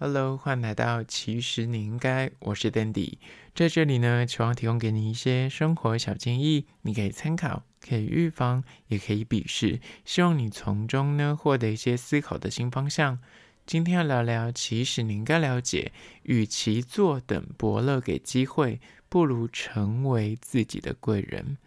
Hello，欢迎来到其实你应该，我是 Dandy，在这里呢，希望提供给你一些生活小建议，你可以参考，可以预防，也可以鄙视，希望你从中呢获得一些思考的新方向。今天要聊聊，其实你应该了解，与其坐等伯乐给机会，不如成为自己的贵人。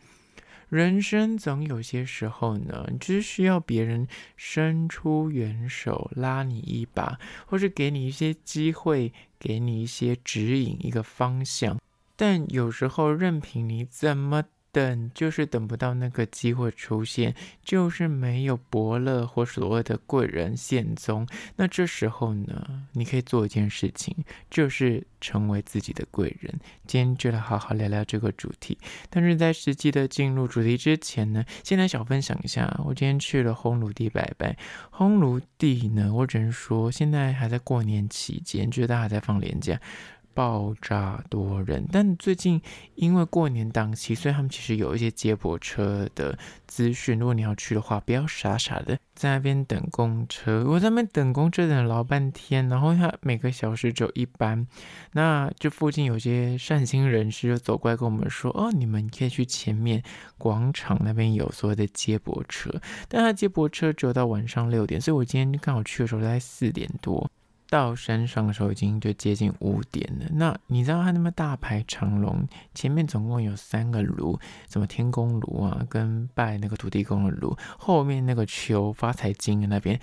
人生总有些时候呢，只需要别人伸出援手拉你一把，或是给你一些机会，给你一些指引，一个方向。但有时候任凭你怎么。等就是等不到那个机会出现，就是没有伯乐或所谓的贵人现踪。那这时候呢，你可以做一件事情，就是成为自己的贵人。今天就来好好聊聊这个主题。但是在实际的进入主题之前呢，先来小分享一下，我今天去了烘炉地拜拜。烘炉地呢，我只能说现在还在过年期间，就是大家还在放年假。爆炸多人，但最近因为过年档期，所以他们其实有一些接驳车的资讯。如果你要去的话，不要傻傻的在那边等公车。我在那边等公车等了老半天，然后他每个小时只有一班。那这附近有些善心人士就走过来跟我们说：“哦，你们可以去前面广场那边有所谓的接驳车，但他接驳车只有到晚上六点，所以我今天刚好去的时候在四点多。”到山上的时候已经就接近五点了。那你知道他那么大排长龙，前面总共有三个炉，什么天宫炉啊，跟拜那个土地公的炉，后面那个求发财金的那边。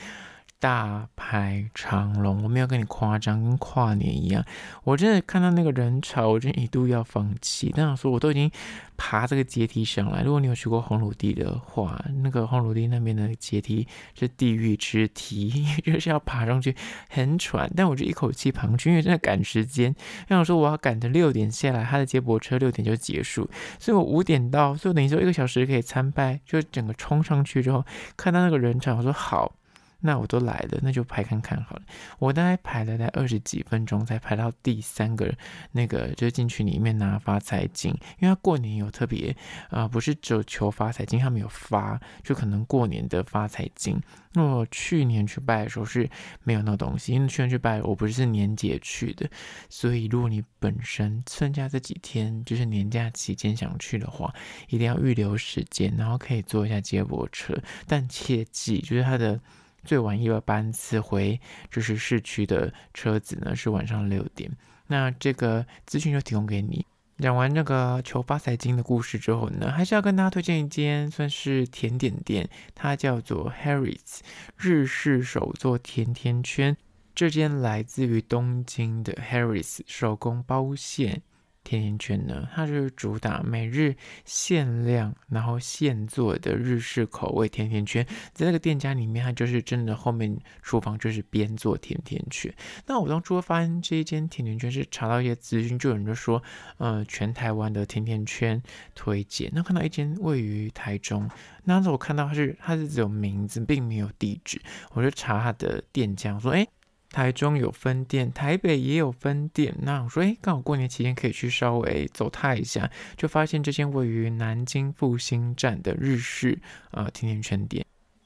大排长龙，我没有跟你夸张，跟跨年一样。我真的看到那个人潮，我真一度要放弃。但想说，我都已经爬这个阶梯上来。如果你有去过红炉地的话，那个红炉地那边的阶梯是地狱之梯，就是要爬上去，很喘。但我就一口气爬上去，因为真的赶时间。想说我要赶着六点下来，他的接驳车六点就结束，所以我五点到，所以等于说一个小时可以参拜。就整个冲上去之后，看到那个人潮，我说好。那我都来了，那就排看看好了。我大概排了大概二十几分钟，才排到第三个那个，就是进去里面拿发财金。因为他过年有特别啊、不是只有求发财金，他们有发，就可能过年的发财金。那我去年去拜的时候是没有那东西，因为去年去拜我不是年节去的，所以如果你本身剩下这几天就是年假期间想去的话，一定要预留时间，然后可以坐一下接驳车，但切记就是它的。最晚一个班次回就是市区的车子呢，是晚上六点。那这个资讯就提供给你。讲完那个求发财经的故事之后呢，还是要跟大家推荐一间算是甜点店，它叫做 Harris 日式手作甜甜圈。这间来自于东京的 Harris 手工包馅。甜甜圈呢，它就是主打每日限量，然后现做的日式口味甜甜圈。在这个店家里面，它就是真的后面厨房就是边做甜甜圈。那我当初发现这一间甜甜圈是查到一些资讯，就有人就说，呃，全台湾的甜甜圈推荐。那看到一间位于台中，那时候我看到它是它是只有名字，并没有地址，我就查它的店家，说，哎。台中有分店，台北也有分店。那我说，哎，刚好过年期间可以去稍微走踏一下，就发现这间位于南京复兴站的日式呃甜甜圈店。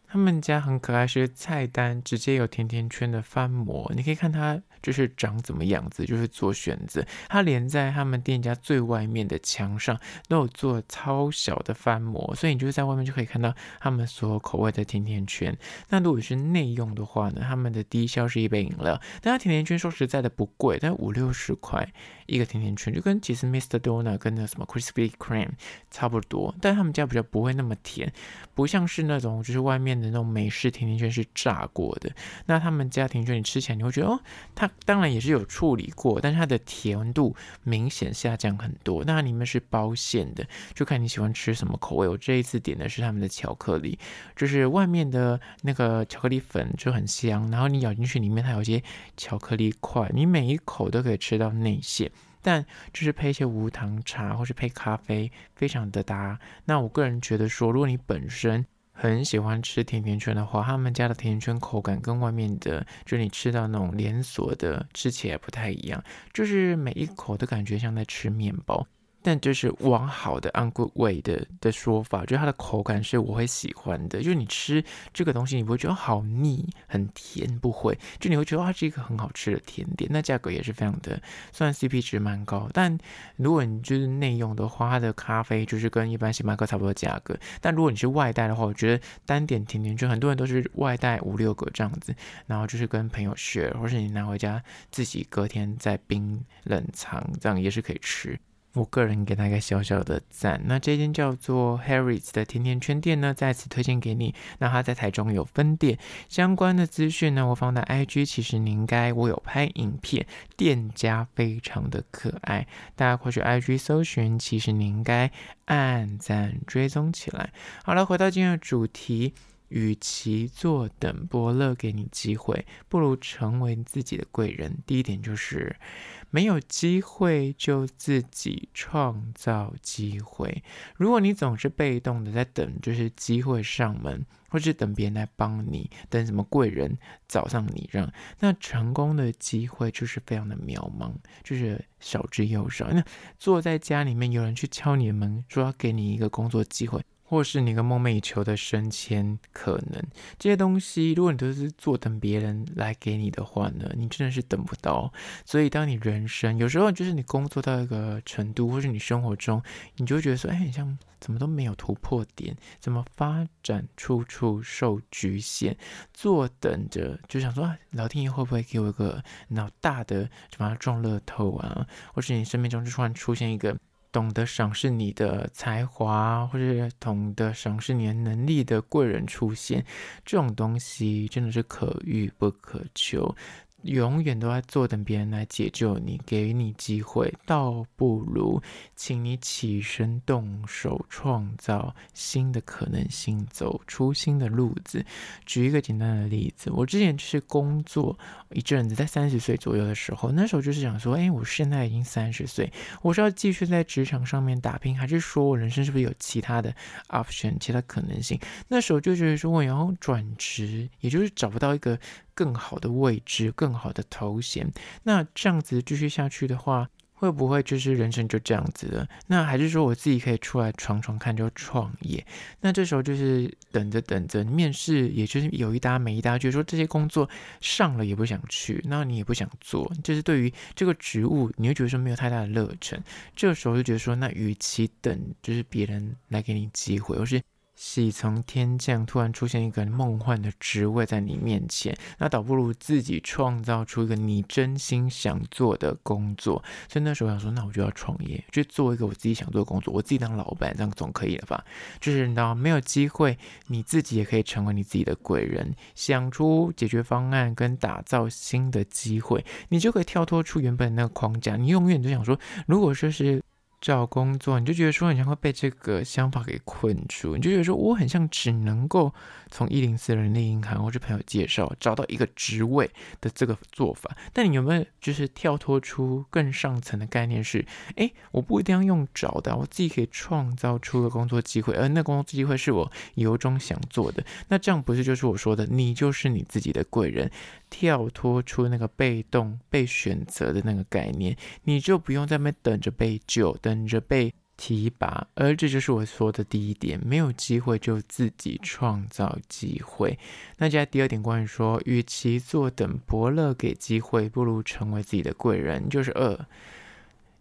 他们家很可爱，是菜单直接有甜甜圈的翻模，你可以看它就是长怎么样子，就是做选择。它连在他们店家最外面的墙上都有做超小的翻模，所以你就是在外面就可以看到他们所有口味的甜甜圈。那如果是内用的话呢，他们的低消是一杯饮料，但它甜甜圈说实在的不贵，但五六十块一个甜甜圈，就跟其实 Mr. Donut 跟那什么 Krispy Kreme 差不多，但他们家比较不会那么甜，不像是那种就是外面的。那种美式甜甜圈是炸过的，那他们家甜甜圈你吃起来你会觉得哦，它当然也是有处理过，但是它的甜度明显下降很多。那里面是包馅的，就看你喜欢吃什么口味。我这一次点的是他们的巧克力，就是外面的那个巧克力粉就很香，然后你咬进去里面它有些巧克力块，你每一口都可以吃到内馅，但就是配一些无糖茶或是配咖啡，非常的搭。那我个人觉得说，如果你本身很喜欢吃甜甜圈的话，他们家的甜甜圈口感跟外面的，就你吃到那种连锁的吃起来不太一样，就是每一口都感觉像在吃面包。但就是往好的 on good way 的的说法，就是它的口感是我会喜欢的。就是你吃这个东西，你不会觉得好腻、很甜，不会，就你会觉得它是一个很好吃的甜点。那价格也是非常的，虽然 CP 值蛮高，但如果你就是内用的话，它的咖啡就是跟一般星巴克差不多价格。但如果你是外带的话，我觉得单点甜点就很多人都是外带五六个这样子，然后就是跟朋友 share，或是你拿回家自己隔天再冰冷藏，这样也是可以吃。我个人给他一个小小的赞。那这间叫做 Harris 的甜甜圈店呢，再次推荐给你。那他在台中有分店，相关的资讯呢，我放在 IG。其实你应该我有拍影片，店家非常的可爱，大家快去 IG 搜寻。其实你应该按赞追踪起来。好了，回到今天的主题。与其坐等伯乐给你机会，不如成为自己的贵人。第一点就是，没有机会就自己创造机会。如果你总是被动的在等，就是机会上门，或是等别人来帮你，等什么贵人找上你让，那成功的机会就是非常的渺茫，就是少之又少。那坐在家里面，有人去敲你的门，说要给你一个工作机会。或是你个梦寐以求的升迁可能，这些东西，如果你都是坐等别人来给你的话呢，你真的是等不到。所以，当你人生有时候就是你工作到一个程度，或是你生活中，你就会觉得说，哎，你像怎么都没有突破点，怎么发展处处受局限，坐等着就想说，啊老天爷会不会给我一个脑大的，就把它撞乐透啊？或是你生命中就突然出现一个。懂得赏识你的才华，或者懂得赏识你的能力的贵人出现，这种东西真的是可遇不可求。永远都在坐等别人来解救你，给你机会，倒不如请你起身动手，创造新的可能性，走出新的路子。举一个简单的例子，我之前就是工作一阵子，在三十岁左右的时候，那时候就是想说，哎，我现在已经三十岁，我是要继续在职场上面打拼，还是说我人生是不是有其他的 option，其他可能性？那时候就觉得说，我要转职，也就是找不到一个。更好的位置，更好的头衔，那这样子继续下去的话，会不会就是人生就这样子了？那还是说我自己可以出来闯闯看，就创业？那这时候就是等着等着面试，也就是有一搭没一搭，就是说这些工作上了也不想去，那你也不想做，就是对于这个职务，你会觉得说没有太大的热忱。这时候就觉得说，那与其等，就是别人来给你机会，而是。喜从天降，突然出现一个梦幻的职位在你面前，那倒不如自己创造出一个你真心想做的工作。所以那时候想说，那我就要创业，去做一个我自己想做的工作，我自己当老板，这样总可以了吧？就是你知道，没有机会，你自己也可以成为你自己的贵人，想出解决方案跟打造新的机会，你就可以跳脱出原本那个框架。你永远都想说，如果说是。找工作，你就觉得说，你像会被这个想法给困住，你就觉得说，我很像只能够从一零四人力银行或者朋友介绍找到一个职位的这个做法。但你有没有就是跳脱出更上层的概念是，哎，我不一定要用找的，我自己可以创造出个工作机会，而那工作机会是我由衷想做的。那这样不是就是我说的，你就是你自己的贵人。跳脱出那个被动被选择的那个概念，你就不用在那边等着被救，等等着被提拔。而这就是我说的第一点：没有机会就自己创造机会。那接下来第二点，关于说，与其坐等伯乐给机会，不如成为自己的贵人。就是二。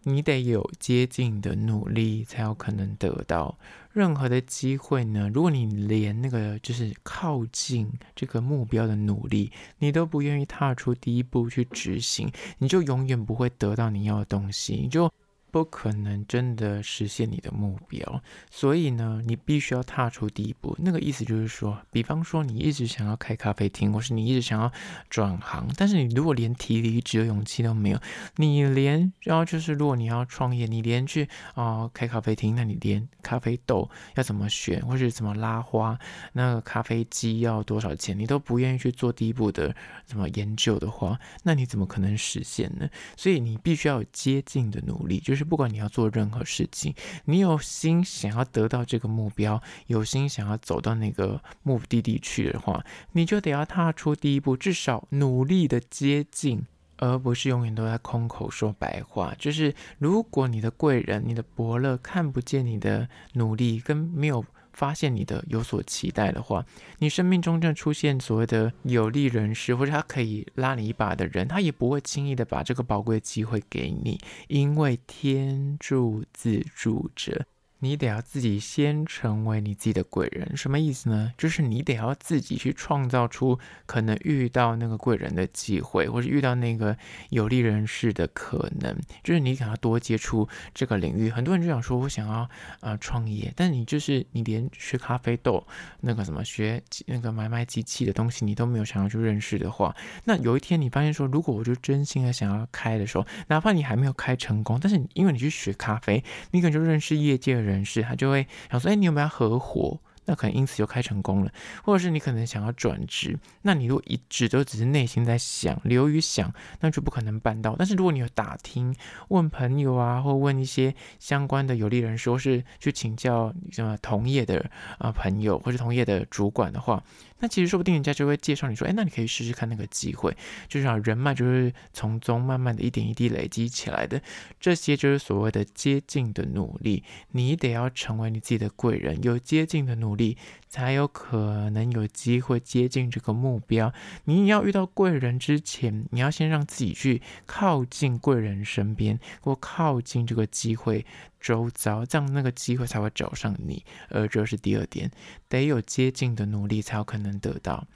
你得有接近的努力，才有可能得到任何的机会呢。如果你连那个就是靠近这个目标的努力，你都不愿意踏出第一步去执行，你就永远不会得到你要的东西，你就。不可能真的实现你的目标，所以呢，你必须要踏出第一步。那个意思就是说，比方说你一直想要开咖啡厅，或是你一直想要转行，但是你如果连提离职的勇气都没有，你连然后就是如果你要创业，你连去啊、开咖啡厅，那你连咖啡豆要怎么选，或是怎么拉花，那个咖啡机要多少钱，你都不愿意去做第一步的什么研究的话，那你怎么可能实现呢？所以你必须要有接近的努力，就是。不管你要做任何事情，你有心想要得到这个目标，有心想要走到那个目的地去的话，你就得要踏出第一步，至少努力的接近。而不是永远都在空口说白话。就是如果你的贵人、你的伯乐看不见你的努力，跟没有发现你的有所期待的话，你生命中正出现所谓的有利人士，或者他可以拉你一把的人，他也不会轻易的把这个宝贵的机会给你，因为天助自助者。你得要自己先成为你自己的贵人，什么意思呢？就是你得要自己去创造出可能遇到那个贵人的机会，或是遇到那个有利人士的可能。就是你想要多接触这个领域。很多人就想说，我想要呃创业，但你就是你连学咖啡豆那个什么学那个买卖机器的东西，你都没有想要去认识的话，那有一天你发现说，如果我就真心的想要开的时候，哪怕你还没有开成功，但是因为你去学咖啡，你可能就认识业界的人。人士，他就会想说：“哎，你有没有要合伙？”那可能因此就开成功了，或者是你可能想要转职，那你如果一直都只是内心在想，流于想，那就不可能办到。但是如果你有打听、问朋友啊，或问一些相关的有利人说，是去请教什么同业的啊朋友，或是同业的主管的话，那其实说不定人家就会介绍你说：“哎，那你可以试试看那个机会。”就是啊，人脉就是从中慢慢的一点一滴累积起来的，这些就是所谓的接近的努力。你得要成为你自己的贵人，有接近的。努力才有可能有机会接近这个目标。你要遇到贵人之前，你要先让自己去靠近贵人身边，或靠近这个机会周遭，这样那个机会才会找上你。而这是第二点，得有接近的努力才有可能得到。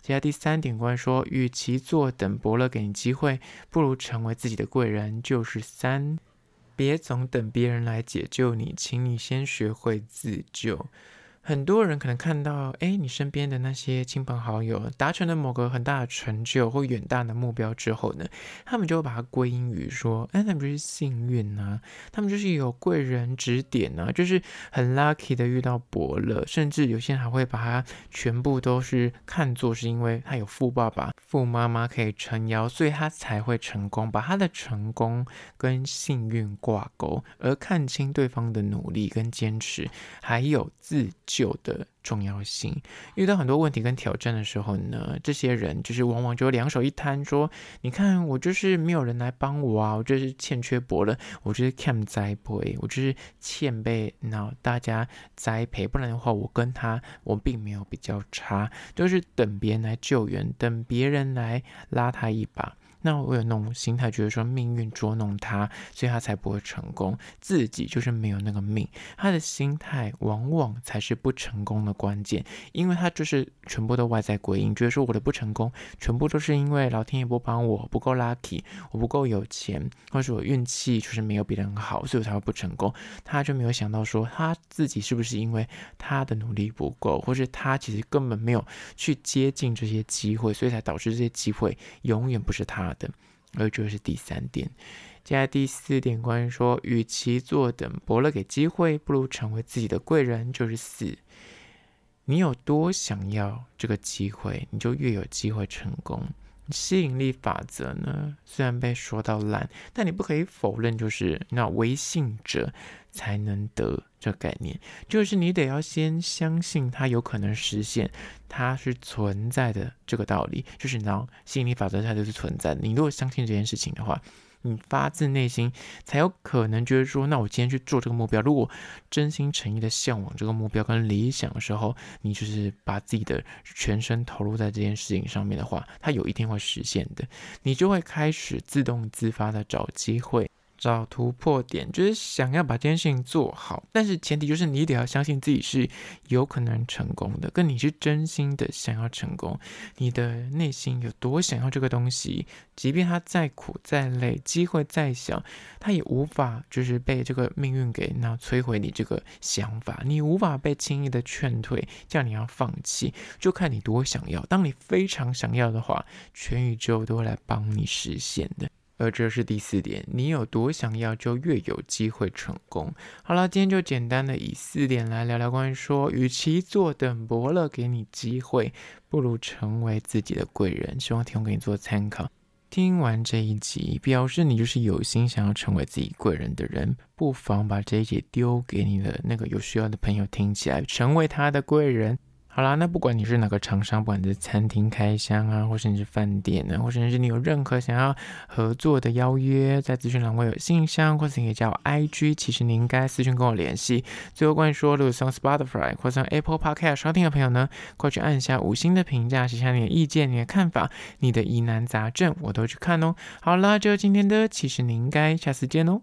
接下来第三点，关于说，与其坐等伯乐给你机会，不如成为自己的贵人。就是三，别总等别人来解救你，请你先学会自救。很多人可能看到，哎，你身边的那些亲朋好友达成了某个很大的成就或远大的目标之后呢，他们就会把它归因于说，哎，那不是幸运啊，他们就是有贵人指点啊，就是很 lucky 的遇到伯乐，甚至有些人还会把它全部都是看作是因为他有富爸爸、富妈妈可以撑腰，所以他才会成功，把他的成功跟幸运挂钩，而看清对方的努力跟坚持，还有自己。救的重要性，遇到很多问题跟挑战的时候呢，这些人就是往往就两手一摊，说：“你看，我就是没有人来帮我啊，我就是欠缺伯乐，我就是欠栽培，我就是欠被那大家栽培，不然的话，我跟他我并没有比较差，就是等别人来救援，等别人来拉他一把。”那我有那种心态，觉得说命运捉弄他，所以他才不会成功。自己就是没有那个命，他的心态往往才是不成功的关键，因为他就是全部都外在归因，觉得说我的不成功全部都是因为老天爷不帮我，不够 lucky，我不够有钱，或者我运气就是没有别人好，所以我才会不成功。他就没有想到说他自己是不是因为他的努力不够，或是他其实根本没有去接近这些机会，所以才导致这些机会永远不是他的。而这是第三点。接下来第四点，关于说，与其坐等伯乐给机会，不如成为自己的贵人。就是四，你有多想要这个机会，你就越有机会成功。吸引力法则呢，虽然被说到烂，但你不可以否认，就是那唯信者才能得这概念，就是你得要先相信它有可能实现，它是存在的这个道理，就是那吸引力法则它就是存在的。你如果相信这件事情的话。你发自内心才有可能觉得说，那我今天去做这个目标。如果真心诚意的向往这个目标跟理想的时候，你就是把自己的全身投入在这件事情上面的话，它有一天会实现的。你就会开始自动自发的找机会。找突破点，就是想要把这件事情做好，但是前提就是你得要相信自己是有可能成功的，跟你是真心的想要成功，你的内心有多想要这个东西，即便它再苦再累，机会再小，它也无法就是被这个命运给那摧毁你这个想法，你无法被轻易的劝退，叫你要放弃，就看你多想要。当你非常想要的话，全宇宙都会来帮你实现的。而这是第四点，你有多想要，就越有机会成功。好了，今天就简单的以四点来聊聊关于说，与其坐等伯乐给你机会，不如成为自己的贵人。希望提供给你做参考。听完这一集，表示你就是有心想要成为自己贵人的人，不妨把这一集丢给你的那个有需要的朋友听起来，成为他的贵人。好啦，那不管你是哪个厂商，不管是餐厅开箱啊，或是你是饭店啊，或者是你有任何想要合作的邀约，在资讯栏会有信箱，或是你可以加我 IG，其实你应该私讯跟我联系。最后关于说，如果从 Spotify 或者 Apple Podcast 收听的朋友呢，快去按下五星的评价，写下你的意见、你的看法、你的疑难杂症，我都去看哦。好啦，就今天的，其实你应该下次见哦。